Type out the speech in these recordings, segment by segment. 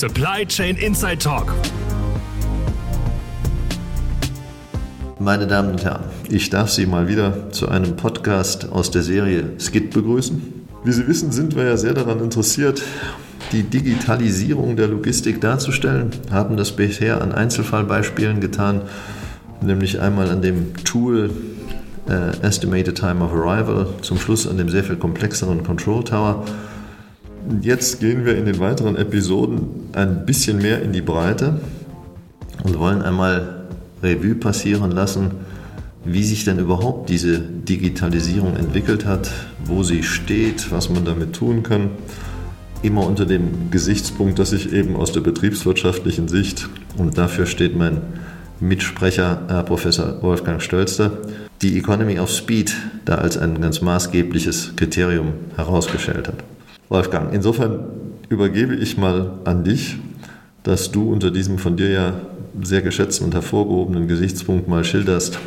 Supply Chain Inside Talk. Meine Damen und Herren, ich darf Sie mal wieder zu einem Podcast aus der Serie Skit begrüßen. Wie Sie wissen, sind wir ja sehr daran interessiert, die Digitalisierung der Logistik darzustellen, haben das bisher an Einzelfallbeispielen getan, nämlich einmal an dem Tool äh, Estimated Time of Arrival, zum Schluss an dem sehr viel komplexeren Control Tower. Jetzt gehen wir in den weiteren Episoden ein bisschen mehr in die Breite und wollen einmal Revue passieren lassen, wie sich denn überhaupt diese Digitalisierung entwickelt hat, wo sie steht, was man damit tun kann. Immer unter dem Gesichtspunkt, dass ich eben aus der betriebswirtschaftlichen Sicht, und dafür steht mein Mitsprecher, Herr Professor Wolfgang Stölster, die Economy of Speed da als ein ganz maßgebliches Kriterium herausgestellt hat. Wolfgang, insofern übergebe ich mal an dich, dass du unter diesem von dir ja sehr geschätzten und hervorgehobenen Gesichtspunkt mal schilderst,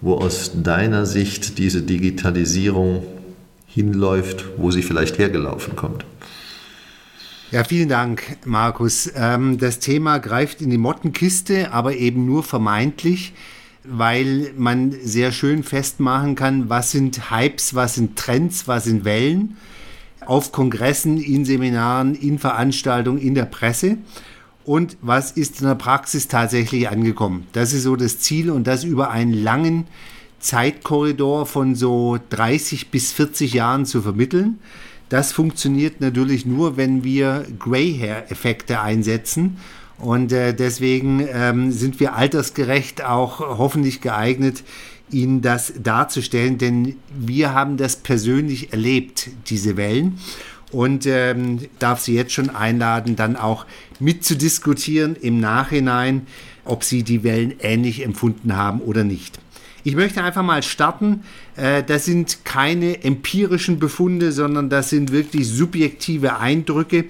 wo aus deiner Sicht diese Digitalisierung hinläuft, wo sie vielleicht hergelaufen kommt. Ja, vielen Dank, Markus. Ähm, das Thema greift in die Mottenkiste, aber eben nur vermeintlich, weil man sehr schön festmachen kann, was sind Hypes, was sind Trends, was sind Wellen auf Kongressen, in Seminaren, in Veranstaltungen, in der Presse und was ist in der Praxis tatsächlich angekommen. Das ist so das Ziel und das über einen langen Zeitkorridor von so 30 bis 40 Jahren zu vermitteln. Das funktioniert natürlich nur, wenn wir Grey-Hair-Effekte einsetzen. Und äh, deswegen ähm, sind wir altersgerecht auch hoffentlich geeignet, Ihnen das darzustellen, denn wir haben das persönlich erlebt, diese Wellen. Und ähm, darf Sie jetzt schon einladen, dann auch mitzudiskutieren im Nachhinein, ob Sie die Wellen ähnlich empfunden haben oder nicht. Ich möchte einfach mal starten. Äh, das sind keine empirischen Befunde, sondern das sind wirklich subjektive Eindrücke.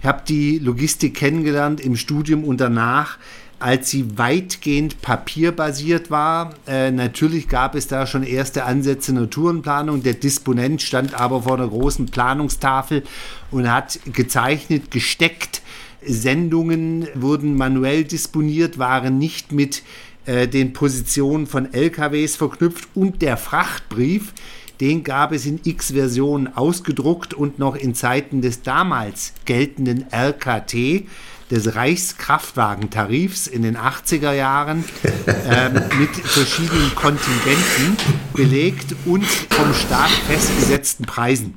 Ich habe die Logistik kennengelernt im Studium und danach, als sie weitgehend papierbasiert war. Äh, natürlich gab es da schon erste Ansätze in der Tourenplanung. Der Disponent stand aber vor einer großen Planungstafel und hat gezeichnet, gesteckt. Sendungen wurden manuell disponiert, waren nicht mit äh, den Positionen von LKWs verknüpft und der Frachtbrief, den gab es in x Versionen ausgedruckt und noch in Zeiten des damals geltenden RKT, des Reichskraftwagentarifs in den 80er Jahren äh, mit verschiedenen Kontingenten belegt und vom Staat festgesetzten Preisen.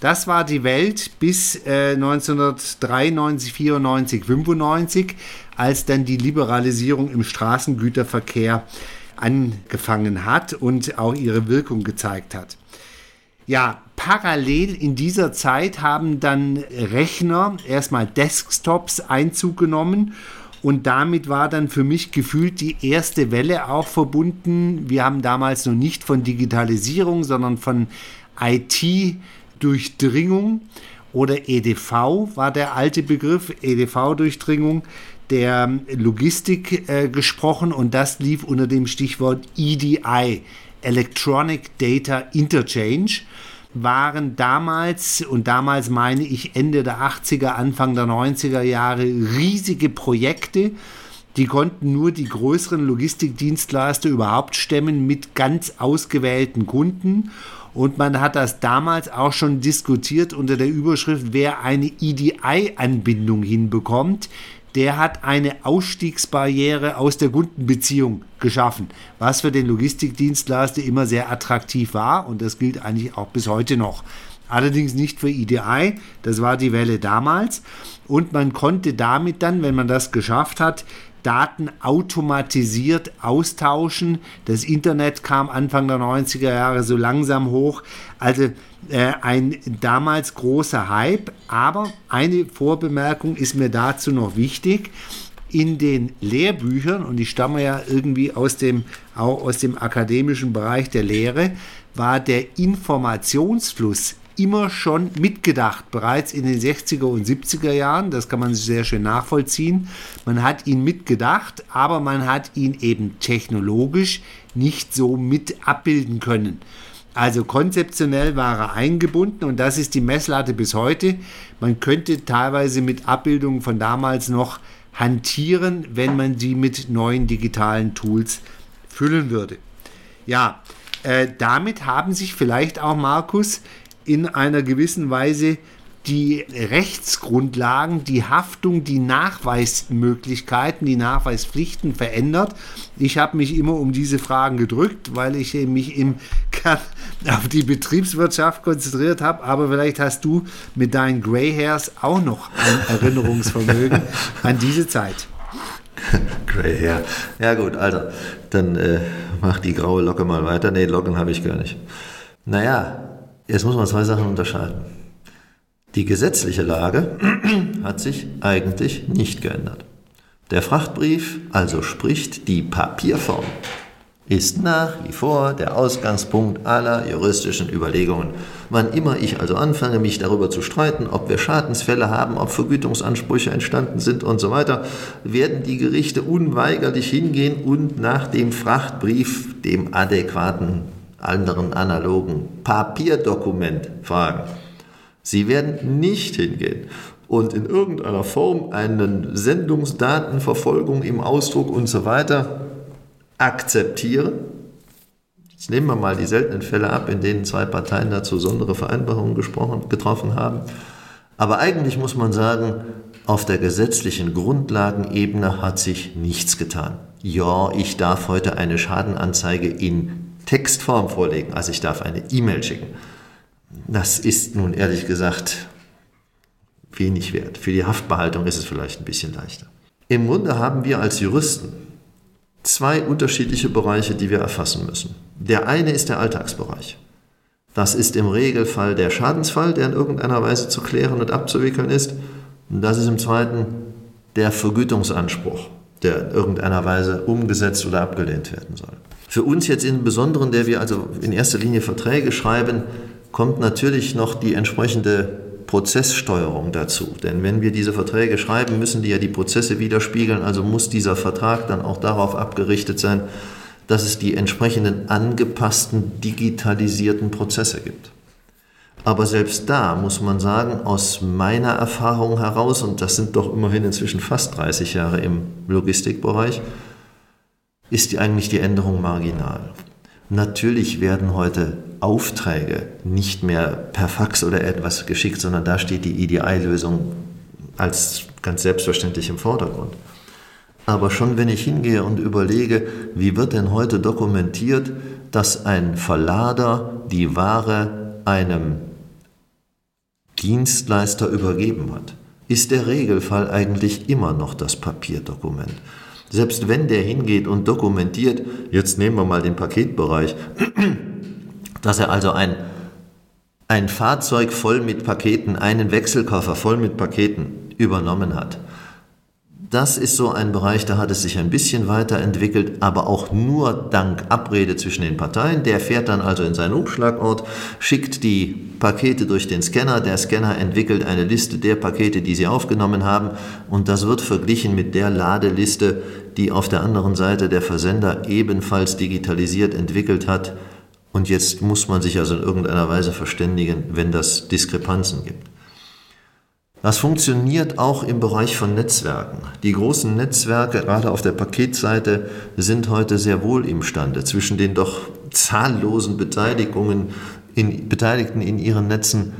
Das war die Welt bis äh, 1993, 94, 95 als dann die Liberalisierung im Straßengüterverkehr angefangen hat und auch ihre Wirkung gezeigt hat. Ja, parallel in dieser Zeit haben dann Rechner, erstmal Desktops Einzug genommen und damit war dann für mich gefühlt die erste Welle auch verbunden. Wir haben damals noch nicht von Digitalisierung, sondern von IT-Durchdringung oder EDV war der alte Begriff, EDV-Durchdringung der Logistik äh, gesprochen und das lief unter dem Stichwort EDI, Electronic Data Interchange, waren damals, und damals meine ich Ende der 80er, Anfang der 90er Jahre, riesige Projekte, die konnten nur die größeren Logistikdienstleister überhaupt stemmen mit ganz ausgewählten Kunden. Und man hat das damals auch schon diskutiert unter der Überschrift, wer eine EDI-Anbindung hinbekommt, der hat eine Ausstiegsbarriere aus der Kundenbeziehung geschaffen, was für den Logistikdienstleister immer sehr attraktiv war und das gilt eigentlich auch bis heute noch. Allerdings nicht für EDI, das war die Welle damals und man konnte damit dann, wenn man das geschafft hat, Daten automatisiert austauschen. Das Internet kam Anfang der 90er Jahre so langsam hoch. Also ein damals großer Hype. Aber eine Vorbemerkung ist mir dazu noch wichtig. In den Lehrbüchern, und ich stamme ja irgendwie aus dem, auch aus dem akademischen Bereich der Lehre, war der Informationsfluss immer schon mitgedacht, bereits in den 60er und 70er Jahren. Das kann man sehr schön nachvollziehen. Man hat ihn mitgedacht, aber man hat ihn eben technologisch nicht so mit abbilden können. Also konzeptionell war er eingebunden und das ist die Messlatte bis heute. Man könnte teilweise mit Abbildungen von damals noch hantieren, wenn man sie mit neuen digitalen Tools füllen würde. Ja, äh, damit haben sich vielleicht auch Markus in einer gewissen Weise die Rechtsgrundlagen, die Haftung, die Nachweismöglichkeiten, die Nachweispflichten verändert. Ich habe mich immer um diese Fragen gedrückt, weil ich mich im Kern auf die Betriebswirtschaft konzentriert habe. Aber vielleicht hast du mit deinen Grey Hairs auch noch ein Erinnerungsvermögen an diese Zeit. Grey Hair. Ja gut, also dann äh, mach die graue Locke mal weiter. Nee, Locken habe ich gar nicht. Naja, jetzt muss man zwei Sachen unterscheiden. Die gesetzliche Lage hat sich eigentlich nicht geändert. Der Frachtbrief, also spricht die Papierform, ist nach wie vor der Ausgangspunkt aller juristischen Überlegungen. Wann immer ich also anfange, mich darüber zu streiten, ob wir Schadensfälle haben, ob Vergütungsansprüche entstanden sind und so weiter, werden die Gerichte unweigerlich hingehen und nach dem Frachtbrief, dem adäquaten anderen analogen Papierdokument fragen. Sie werden nicht hingehen und in irgendeiner Form eine Sendungsdatenverfolgung im Ausdruck und so weiter akzeptieren. Jetzt nehmen wir mal die seltenen Fälle ab, in denen zwei Parteien dazu besondere Vereinbarungen gesprochen, getroffen haben. Aber eigentlich muss man sagen, auf der gesetzlichen Grundlagenebene hat sich nichts getan. Ja, ich darf heute eine Schadenanzeige in Textform vorlegen, also ich darf eine E-Mail schicken. Das ist nun ehrlich gesagt wenig wert. Für die Haftbehaltung ist es vielleicht ein bisschen leichter. Im Grunde haben wir als Juristen zwei unterschiedliche Bereiche, die wir erfassen müssen. Der eine ist der Alltagsbereich. Das ist im Regelfall der Schadensfall, der in irgendeiner Weise zu klären und abzuwickeln ist. Und das ist im zweiten der Vergütungsanspruch, der in irgendeiner Weise umgesetzt oder abgelehnt werden soll. Für uns jetzt im Besonderen, der wir also in erster Linie Verträge schreiben, kommt natürlich noch die entsprechende Prozesssteuerung dazu. Denn wenn wir diese Verträge schreiben, müssen die ja die Prozesse widerspiegeln. Also muss dieser Vertrag dann auch darauf abgerichtet sein, dass es die entsprechenden angepassten, digitalisierten Prozesse gibt. Aber selbst da muss man sagen, aus meiner Erfahrung heraus, und das sind doch immerhin inzwischen fast 30 Jahre im Logistikbereich, ist die eigentlich die Änderung marginal. Natürlich werden heute Aufträge nicht mehr per Fax oder etwas geschickt, sondern da steht die EDI-Lösung als ganz selbstverständlich im Vordergrund. Aber schon wenn ich hingehe und überlege, wie wird denn heute dokumentiert, dass ein Verlader die Ware einem Dienstleister übergeben hat, ist der Regelfall eigentlich immer noch das Papierdokument. Selbst wenn der hingeht und dokumentiert, jetzt nehmen wir mal den Paketbereich, dass er also ein, ein Fahrzeug voll mit Paketen, einen Wechselkoffer voll mit Paketen übernommen hat. Das ist so ein Bereich, da hat es sich ein bisschen weiterentwickelt, aber auch nur dank Abrede zwischen den Parteien. Der fährt dann also in seinen Umschlagort, schickt die Pakete durch den Scanner. Der Scanner entwickelt eine Liste der Pakete, die sie aufgenommen haben. Und das wird verglichen mit der Ladeliste, die auf der anderen Seite der Versender ebenfalls digitalisiert entwickelt hat. Und jetzt muss man sich also in irgendeiner Weise verständigen, wenn das Diskrepanzen gibt. Das funktioniert auch im Bereich von Netzwerken. Die großen Netzwerke, gerade auf der Paketseite, sind heute sehr wohl imstande, zwischen den doch zahllosen Beteiligungen in, Beteiligten in ihren Netzen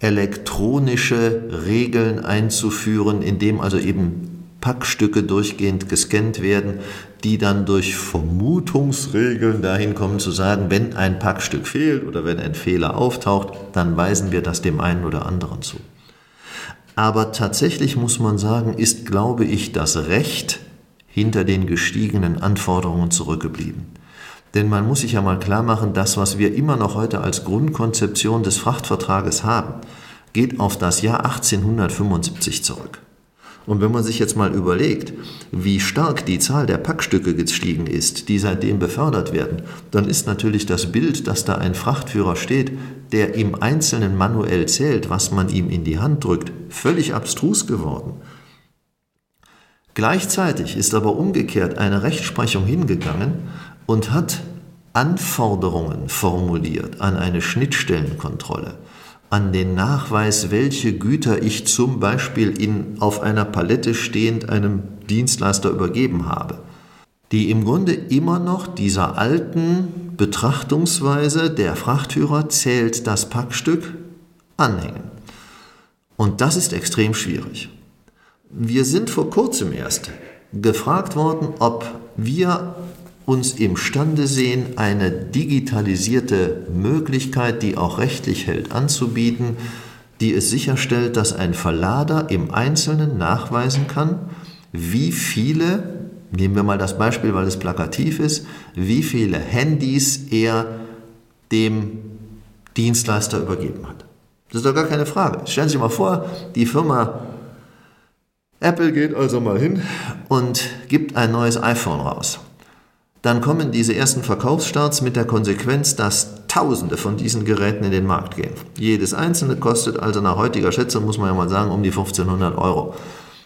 elektronische Regeln einzuführen, indem also eben Packstücke durchgehend gescannt werden, die dann durch Vermutungsregeln dahin kommen zu sagen, wenn ein Packstück fehlt oder wenn ein Fehler auftaucht, dann weisen wir das dem einen oder anderen zu. Aber tatsächlich muss man sagen, ist, glaube ich, das Recht hinter den gestiegenen Anforderungen zurückgeblieben. Denn man muss sich ja mal klar machen, das, was wir immer noch heute als Grundkonzeption des Frachtvertrages haben, geht auf das Jahr 1875 zurück. Und wenn man sich jetzt mal überlegt, wie stark die Zahl der Packstücke gestiegen ist, die seitdem befördert werden, dann ist natürlich das Bild, dass da ein Frachtführer steht, der im Einzelnen manuell zählt, was man ihm in die Hand drückt, völlig abstrus geworden. Gleichzeitig ist aber umgekehrt eine Rechtsprechung hingegangen und hat Anforderungen formuliert an eine Schnittstellenkontrolle, an den Nachweis, welche Güter ich zum Beispiel in, auf einer Palette stehend einem Dienstleister übergeben habe, die im Grunde immer noch dieser alten Betrachtungsweise, der Frachtführer zählt das Packstück, anhängen. Und das ist extrem schwierig. Wir sind vor kurzem erst gefragt worden, ob wir uns imstande sehen, eine digitalisierte Möglichkeit, die auch rechtlich hält, anzubieten, die es sicherstellt, dass ein Verlader im Einzelnen nachweisen kann, wie viele, nehmen wir mal das Beispiel, weil es plakativ ist, wie viele Handys er dem Dienstleister übergeben hat. Das ist doch gar keine Frage. Stellen Sie sich mal vor, die Firma Apple geht also mal hin und gibt ein neues iPhone raus. Dann kommen diese ersten Verkaufsstarts mit der Konsequenz, dass Tausende von diesen Geräten in den Markt gehen. Jedes einzelne kostet also nach heutiger Schätzung, muss man ja mal sagen, um die 1500 Euro.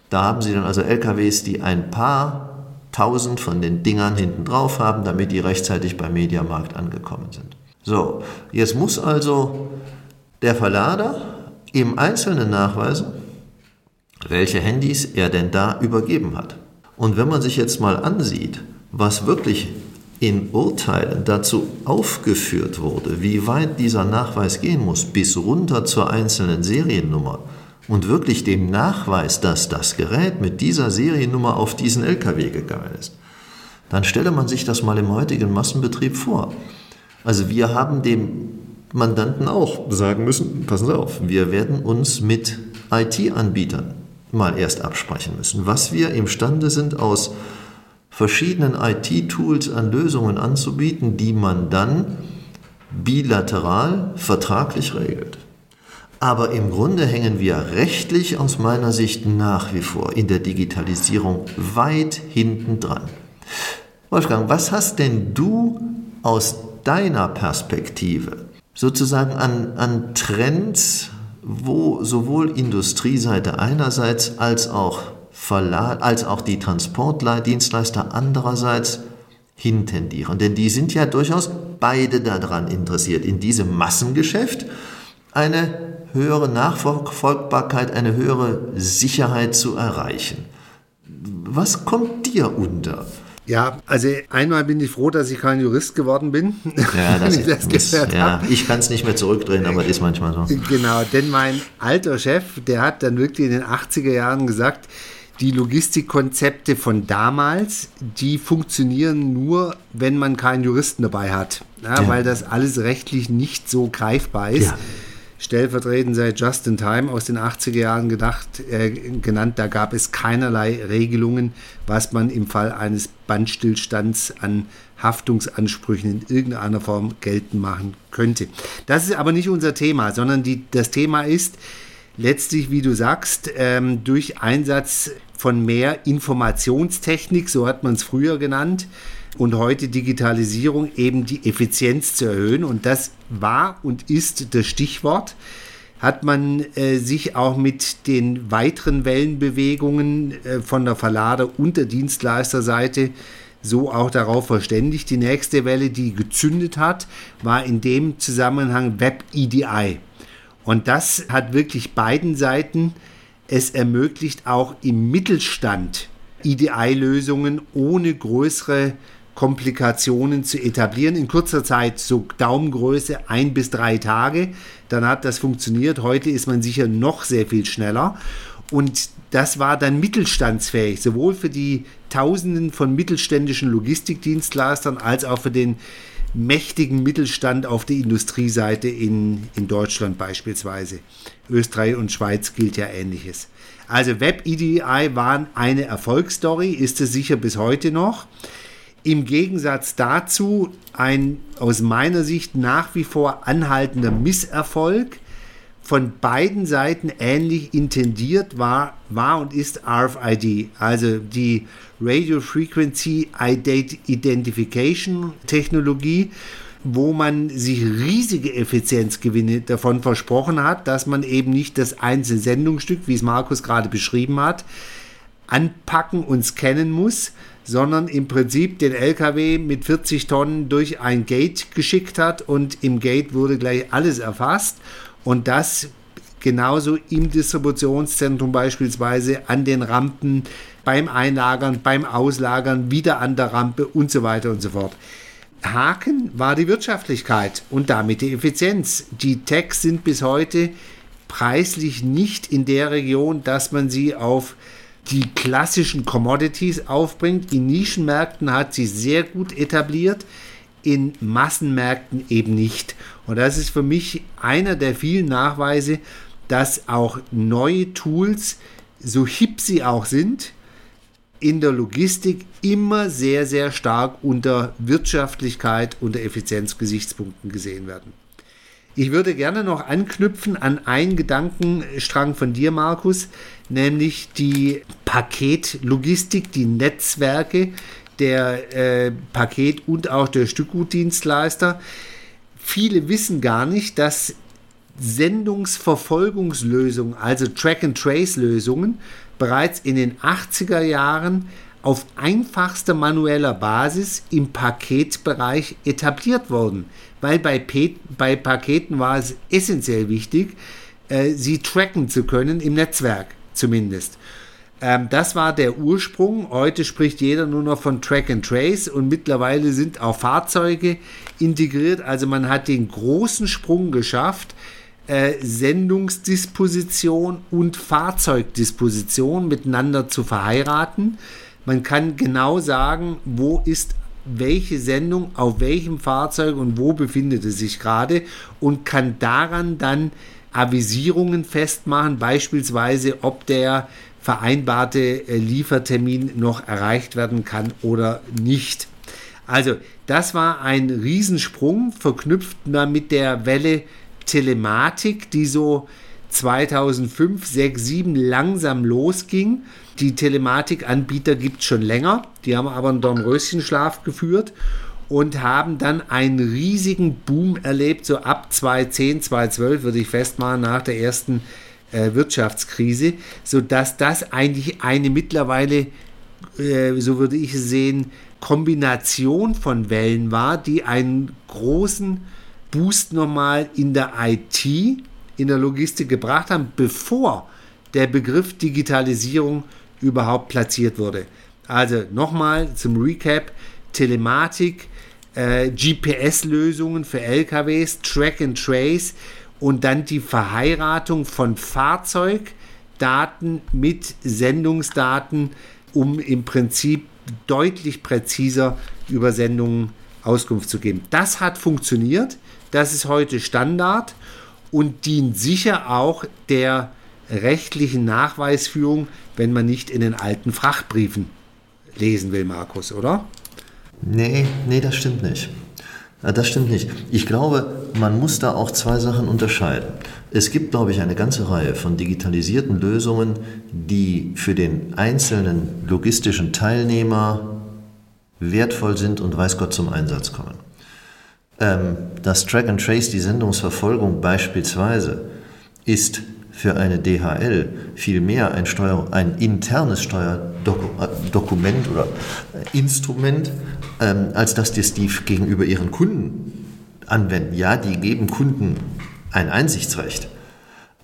Da haben Sie dann also LKWs, die ein paar tausend von den Dingern hinten drauf haben, damit die rechtzeitig beim Mediamarkt angekommen sind. So, jetzt muss also der Verlader im Einzelnen nachweisen, welche Handys er denn da übergeben hat. Und wenn man sich jetzt mal ansieht, was wirklich in Urteilen dazu aufgeführt wurde, wie weit dieser Nachweis gehen muss, bis runter zur einzelnen Seriennummer und wirklich dem Nachweis, dass das Gerät mit dieser Seriennummer auf diesen LKW gegangen ist, dann stelle man sich das mal im heutigen Massenbetrieb vor. Also wir haben dem Mandanten auch sagen müssen, passen Sie auf, wir werden uns mit IT-Anbietern mal erst absprechen müssen, was wir imstande sind aus verschiedenen IT-Tools an Lösungen anzubieten, die man dann bilateral vertraglich regelt. Aber im Grunde hängen wir rechtlich aus meiner Sicht nach wie vor in der Digitalisierung weit hinten dran. Wolfgang, was hast denn du aus deiner Perspektive sozusagen an, an Trends, wo sowohl Industrieseite einerseits als auch Verlag, als auch die Transportdienstleister andererseits hintendieren. Denn die sind ja durchaus beide daran interessiert, in diesem Massengeschäft eine höhere Nachverfolgbarkeit, eine höhere Sicherheit zu erreichen. Was kommt dir unter? Ja, also einmal bin ich froh, dass ich kein Jurist geworden bin. Ja, das, ich, das muss, ja, ich kann es nicht mehr zurückdrehen, aber ist manchmal so. Genau, denn mein alter Chef, der hat dann wirklich in den 80er Jahren gesagt, die Logistikkonzepte von damals, die funktionieren nur, wenn man keinen Juristen dabei hat, ja, ja. weil das alles rechtlich nicht so greifbar ist. Ja. Stellvertretend sei Just in Time aus den 80er Jahren gedacht, äh, genannt, da gab es keinerlei Regelungen, was man im Fall eines Bandstillstands an Haftungsansprüchen in irgendeiner Form geltend machen könnte. Das ist aber nicht unser Thema, sondern die, das Thema ist, letztlich, wie du sagst, ähm, durch Einsatz von mehr Informationstechnik, so hat man es früher genannt, und heute Digitalisierung eben die Effizienz zu erhöhen. Und das war und ist das Stichwort. Hat man äh, sich auch mit den weiteren Wellenbewegungen äh, von der Verlader- und der Dienstleisterseite so auch darauf verständigt. Die nächste Welle, die gezündet hat, war in dem Zusammenhang Web EDI. Und das hat wirklich beiden Seiten es ermöglicht, auch im Mittelstand EDI-Lösungen ohne größere Komplikationen zu etablieren. In kurzer Zeit, so Daumengröße, ein bis drei Tage. Dann hat das funktioniert. Heute ist man sicher noch sehr viel schneller. Und das war dann mittelstandsfähig, sowohl für die Tausenden von mittelständischen Logistikdienstleistern als auch für den mächtigen Mittelstand auf der Industrieseite in, in Deutschland beispielsweise. Österreich und Schweiz gilt ja ähnliches. Also Web EDI waren eine Erfolgsstory, ist es sicher bis heute noch. Im Gegensatz dazu ein aus meiner Sicht nach wie vor anhaltender Misserfolg von beiden Seiten ähnlich intendiert war, war und ist RFID, also die Radio Frequency Identification Technologie, wo man sich riesige Effizienzgewinne davon versprochen hat, dass man eben nicht das einzelne Sendungsstück, wie es Markus gerade beschrieben hat, anpacken und scannen muss, sondern im Prinzip den LKW mit 40 Tonnen durch ein Gate geschickt hat und im Gate wurde gleich alles erfasst und das genauso im Distributionszentrum beispielsweise an den Rampen, beim Einlagern, beim Auslagern, wieder an der Rampe und so weiter und so fort. Haken war die Wirtschaftlichkeit und damit die Effizienz. Die Techs sind bis heute preislich nicht in der Region, dass man sie auf die klassischen Commodities aufbringt. In Nischenmärkten hat sie sehr gut etabliert, in Massenmärkten eben nicht. Und das ist für mich einer der vielen Nachweise, dass auch neue Tools, so hip sie auch sind, in der Logistik immer sehr, sehr stark unter Wirtschaftlichkeit, unter Effizienzgesichtspunkten gesehen werden. Ich würde gerne noch anknüpfen an einen Gedankenstrang von dir, Markus, nämlich die Paketlogistik, die Netzwerke der äh, Paket- und auch der Stückgutdienstleister. Viele wissen gar nicht, dass Sendungsverfolgungslösungen, also Track-and-Trace-Lösungen, bereits in den 80er Jahren auf einfachster manueller Basis im Paketbereich etabliert wurden, weil bei, bei Paketen war es essentiell wichtig, äh, sie tracken zu können, im Netzwerk zumindest. Ähm, das war der Ursprung. Heute spricht jeder nur noch von Track and Trace und mittlerweile sind auch Fahrzeuge integriert. Also man hat den großen Sprung geschafft, äh, Sendungsdisposition und Fahrzeugdisposition miteinander zu verheiraten. Man kann genau sagen, wo ist welche Sendung auf welchem Fahrzeug und wo befindet es sich gerade und kann daran dann Avisierungen festmachen, beispielsweise ob der vereinbarte äh, Liefertermin noch erreicht werden kann oder nicht. Also das war ein Riesensprung, verknüpft mit der Welle Telematik, die so 2005, 6, 7 langsam losging. Die Telematikanbieter gibt es schon länger, die haben aber einen Dornröschenschlaf geführt und haben dann einen riesigen Boom erlebt, so ab 2010, 2012 würde ich festmachen, nach der ersten äh, Wirtschaftskrise, sodass das eigentlich eine mittlerweile, äh, so würde ich sehen, Kombination von Wellen war, die einen großen Boost nochmal in der IT, in der Logistik gebracht haben, bevor der Begriff Digitalisierung überhaupt platziert wurde. Also nochmal zum Recap, Telematik, äh, GPS-Lösungen für LKWs, Track and Trace und dann die Verheiratung von Fahrzeugdaten mit Sendungsdaten, um im Prinzip deutlich präziser über Sendungen Auskunft zu geben. Das hat funktioniert. Das ist heute Standard und dient sicher auch der rechtlichen Nachweisführung, wenn man nicht in den alten Frachtbriefen lesen will, Markus, oder? Nee, nee, das stimmt nicht. Das stimmt nicht. Ich glaube, man muss da auch zwei Sachen unterscheiden. Es gibt, glaube ich, eine ganze Reihe von digitalisierten Lösungen, die für den einzelnen logistischen Teilnehmer wertvoll sind und weiß Gott zum Einsatz kommen. Ähm, das Track and Trace, die Sendungsverfolgung beispielsweise, ist für eine DHL vielmehr ein, Steuer, ein internes Steuerdokument oder Instrument, ähm, als dass das die gegenüber ihren Kunden anwenden. Ja, die geben Kunden ein Einsichtsrecht.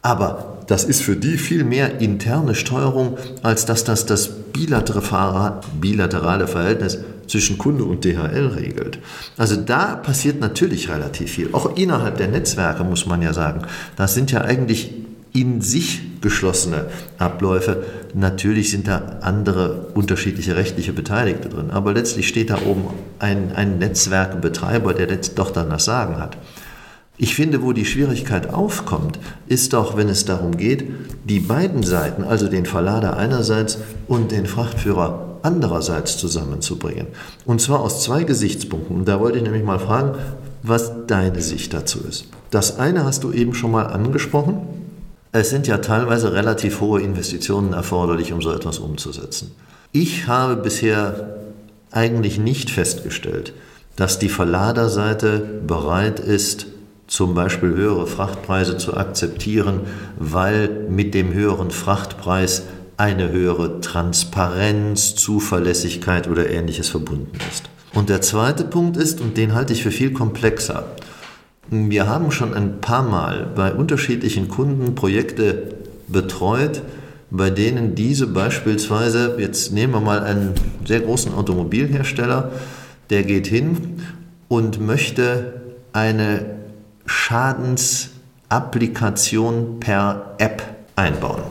Aber das ist für die viel mehr interne Steuerung, als dass das das bilaterale Verhältnis zwischen Kunde und DHL regelt. Also da passiert natürlich relativ viel. Auch innerhalb der Netzwerke muss man ja sagen, das sind ja eigentlich in sich geschlossene Abläufe. Natürlich sind da andere unterschiedliche rechtliche Beteiligte drin, aber letztlich steht da oben ein, ein Netzwerkbetreiber, der doch dann das Sagen hat. Ich finde, wo die Schwierigkeit aufkommt, ist doch, wenn es darum geht, die beiden Seiten, also den Verlader einerseits und den Frachtführer andererseits zusammenzubringen. Und zwar aus zwei Gesichtspunkten. Und da wollte ich nämlich mal fragen, was deine Sicht dazu ist. Das eine hast du eben schon mal angesprochen. Es sind ja teilweise relativ hohe Investitionen erforderlich, um so etwas umzusetzen. Ich habe bisher eigentlich nicht festgestellt, dass die Verladerseite bereit ist, zum Beispiel höhere Frachtpreise zu akzeptieren, weil mit dem höheren Frachtpreis eine höhere Transparenz, Zuverlässigkeit oder ähnliches verbunden ist. Und der zweite Punkt ist, und den halte ich für viel komplexer, wir haben schon ein paar Mal bei unterschiedlichen Kunden Projekte betreut, bei denen diese beispielsweise, jetzt nehmen wir mal einen sehr großen Automobilhersteller, der geht hin und möchte eine Schadensapplikation per App einbauen.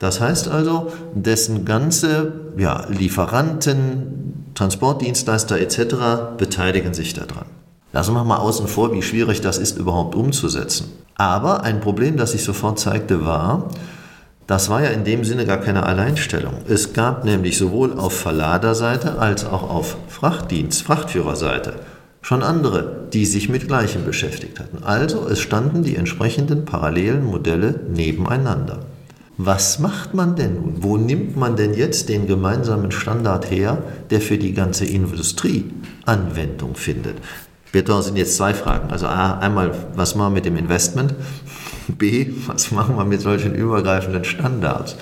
Das heißt also, dessen ganze ja, Lieferanten, Transportdienstleister etc. beteiligen sich daran. Lassen wir mal außen vor, wie schwierig das ist überhaupt umzusetzen. Aber ein Problem, das sich sofort zeigte, war, das war ja in dem Sinne gar keine Alleinstellung. Es gab nämlich sowohl auf Verladerseite als auch auf Frachtdienst, Frachtführerseite schon andere, die sich mit Gleichem beschäftigt hatten. Also es standen die entsprechenden parallelen Modelle nebeneinander. Was macht man denn nun? Wo nimmt man denn jetzt den gemeinsamen Standard her, der für die ganze Industrie Anwendung findet? Bitte sind jetzt zwei Fragen. Also A, einmal, was machen wir mit dem Investment? B, was machen wir mit solchen übergreifenden Standards?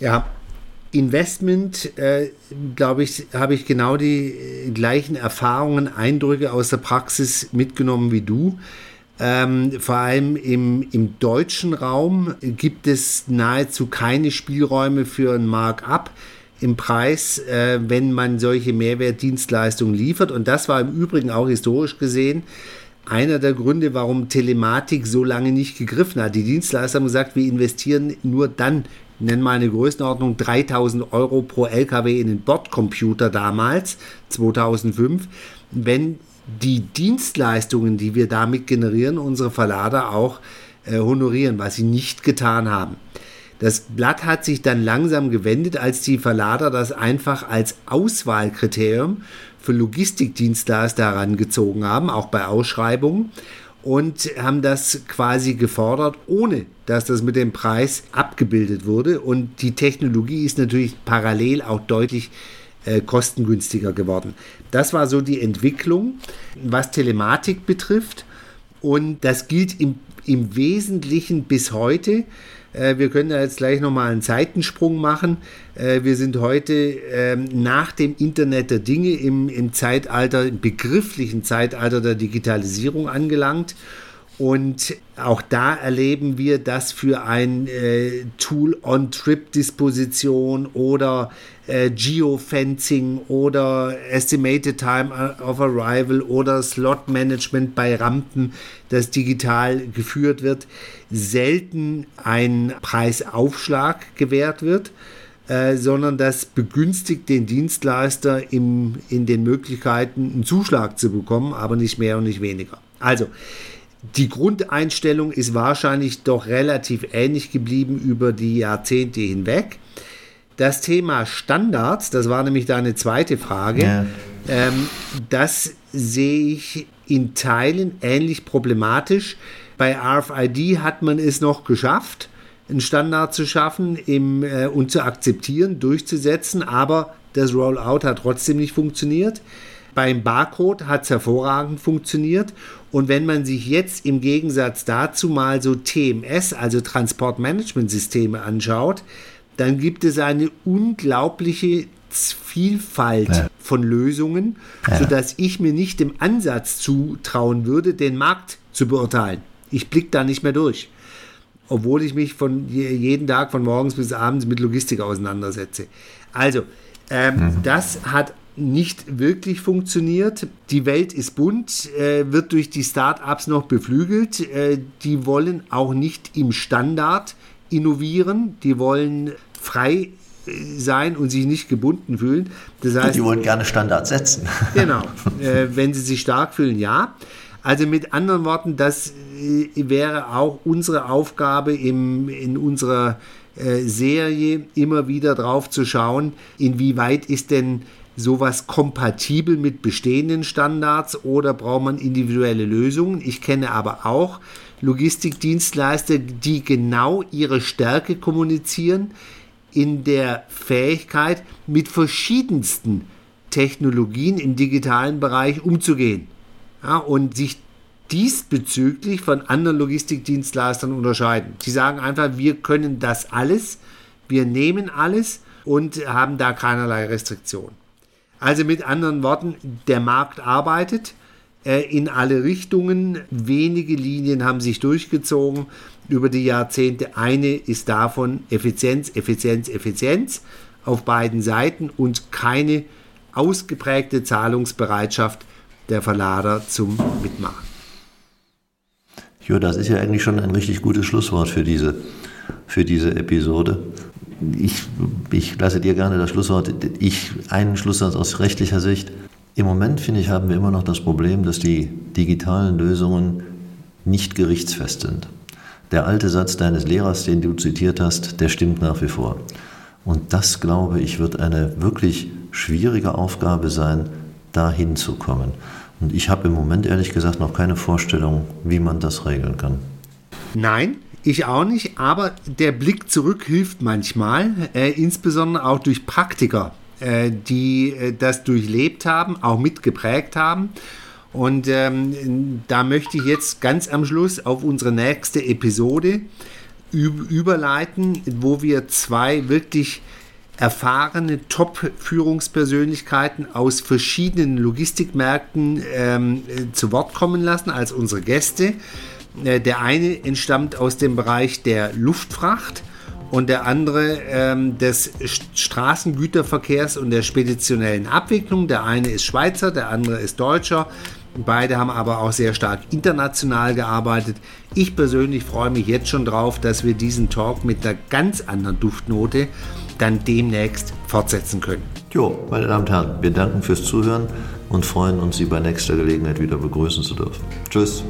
Ja, Investment, äh, glaube ich, habe ich genau die äh, gleichen Erfahrungen, Eindrücke aus der Praxis mitgenommen wie du. Ähm, vor allem im, im deutschen Raum gibt es nahezu keine Spielräume für ein Markup im Preis, äh, wenn man solche Mehrwertdienstleistungen liefert. Und das war im Übrigen auch historisch gesehen einer der Gründe, warum Telematik so lange nicht gegriffen hat. Die Dienstleister haben gesagt, wir investieren nur dann, nennen mal eine Größenordnung 3000 Euro pro LKW in den Bordcomputer damals, 2005, wenn die Dienstleistungen, die wir damit generieren, unsere Verlader auch äh, honorieren, was sie nicht getan haben. Das Blatt hat sich dann langsam gewendet, als die Verlader das einfach als Auswahlkriterium für Logistikdienstleister herangezogen haben, auch bei Ausschreibungen und haben das quasi gefordert, ohne dass das mit dem Preis abgebildet wurde. Und die Technologie ist natürlich parallel auch deutlich äh, kostengünstiger geworden. Das war so die Entwicklung, was Telematik betrifft. Und das gilt im, im Wesentlichen bis heute. Äh, wir können da jetzt gleich nochmal einen Seitensprung machen. Äh, wir sind heute ähm, nach dem Internet der Dinge im, im Zeitalter, im begrifflichen Zeitalter der Digitalisierung angelangt. Und auch da erleben wir, dass für ein äh, Tool On-Trip-Disposition oder äh, Geofencing oder Estimated Time of Arrival oder Slot Management bei Rampen, das digital geführt wird, selten ein Preisaufschlag gewährt wird. Äh, sondern das begünstigt den Dienstleister im, in den Möglichkeiten, einen Zuschlag zu bekommen, aber nicht mehr und nicht weniger. Also, die Grundeinstellung ist wahrscheinlich doch relativ ähnlich geblieben über die Jahrzehnte hinweg. Das Thema Standards, das war nämlich deine zweite Frage, ja. ähm, das sehe ich in Teilen ähnlich problematisch. Bei RFID hat man es noch geschafft, einen Standard zu schaffen im, äh, und zu akzeptieren, durchzusetzen, aber das Rollout hat trotzdem nicht funktioniert. Beim Barcode hat es hervorragend funktioniert. Und wenn man sich jetzt im Gegensatz dazu mal so TMS, also Transportmanagementsysteme anschaut, dann gibt es eine unglaubliche Vielfalt ja. von Lösungen, ja. sodass ich mir nicht im Ansatz zutrauen würde, den Markt zu beurteilen. Ich blicke da nicht mehr durch. Obwohl ich mich von jeden Tag von morgens bis abends mit Logistik auseinandersetze. Also, ähm, mhm. das hat nicht wirklich funktioniert. Die Welt ist bunt, äh, wird durch die Start-ups noch beflügelt. Äh, die wollen auch nicht im Standard innovieren. Die wollen frei äh, sein und sich nicht gebunden fühlen. Das heißt, die wollen gerne Standards setzen. Genau. Äh, wenn sie sich stark fühlen, ja. Also mit anderen Worten, das äh, wäre auch unsere Aufgabe im, in unserer äh, Serie immer wieder drauf zu schauen, inwieweit ist denn sowas kompatibel mit bestehenden Standards oder braucht man individuelle Lösungen? Ich kenne aber auch Logistikdienstleister, die genau ihre Stärke kommunizieren in der Fähigkeit, mit verschiedensten Technologien im digitalen Bereich umzugehen ja, und sich diesbezüglich von anderen Logistikdienstleistern unterscheiden. Sie sagen einfach, wir können das alles, wir nehmen alles und haben da keinerlei Restriktion. Also mit anderen Worten, der Markt arbeitet äh, in alle Richtungen. Wenige Linien haben sich durchgezogen über die Jahrzehnte. Eine ist davon Effizienz, Effizienz, Effizienz auf beiden Seiten und keine ausgeprägte Zahlungsbereitschaft der Verlader zum Mitmachen. Jo, das ist ja eigentlich schon ein richtig gutes Schlusswort für diese, für diese Episode. Ich, ich lasse dir gerne das Schlusswort. Ich, einen Schlusssatz aus rechtlicher Sicht. Im Moment, finde ich, haben wir immer noch das Problem, dass die digitalen Lösungen nicht gerichtsfest sind. Der alte Satz deines Lehrers, den du zitiert hast, der stimmt nach wie vor. Und das, glaube ich, wird eine wirklich schwierige Aufgabe sein, dahin zu kommen. Und ich habe im Moment ehrlich gesagt noch keine Vorstellung, wie man das regeln kann. Nein, ich auch nicht, aber der Blick zurück hilft manchmal, äh, insbesondere auch durch Praktiker, äh, die äh, das durchlebt haben, auch mitgeprägt haben. Und ähm, da möchte ich jetzt ganz am Schluss auf unsere nächste Episode überleiten, wo wir zwei wirklich erfahrene Top-Führungspersönlichkeiten aus verschiedenen Logistikmärkten ähm, zu Wort kommen lassen als unsere Gäste. Äh, der eine entstammt aus dem Bereich der Luftfracht und der andere ähm, des Straßengüterverkehrs und der speditionellen Abwicklung. Der eine ist Schweizer, der andere ist Deutscher. Beide haben aber auch sehr stark international gearbeitet. Ich persönlich freue mich jetzt schon drauf, dass wir diesen Talk mit einer ganz anderen Duftnote dann demnächst fortsetzen können. Jo, meine Damen und Herren, wir danken fürs Zuhören und freuen uns, Sie bei nächster Gelegenheit wieder begrüßen zu dürfen. Tschüss.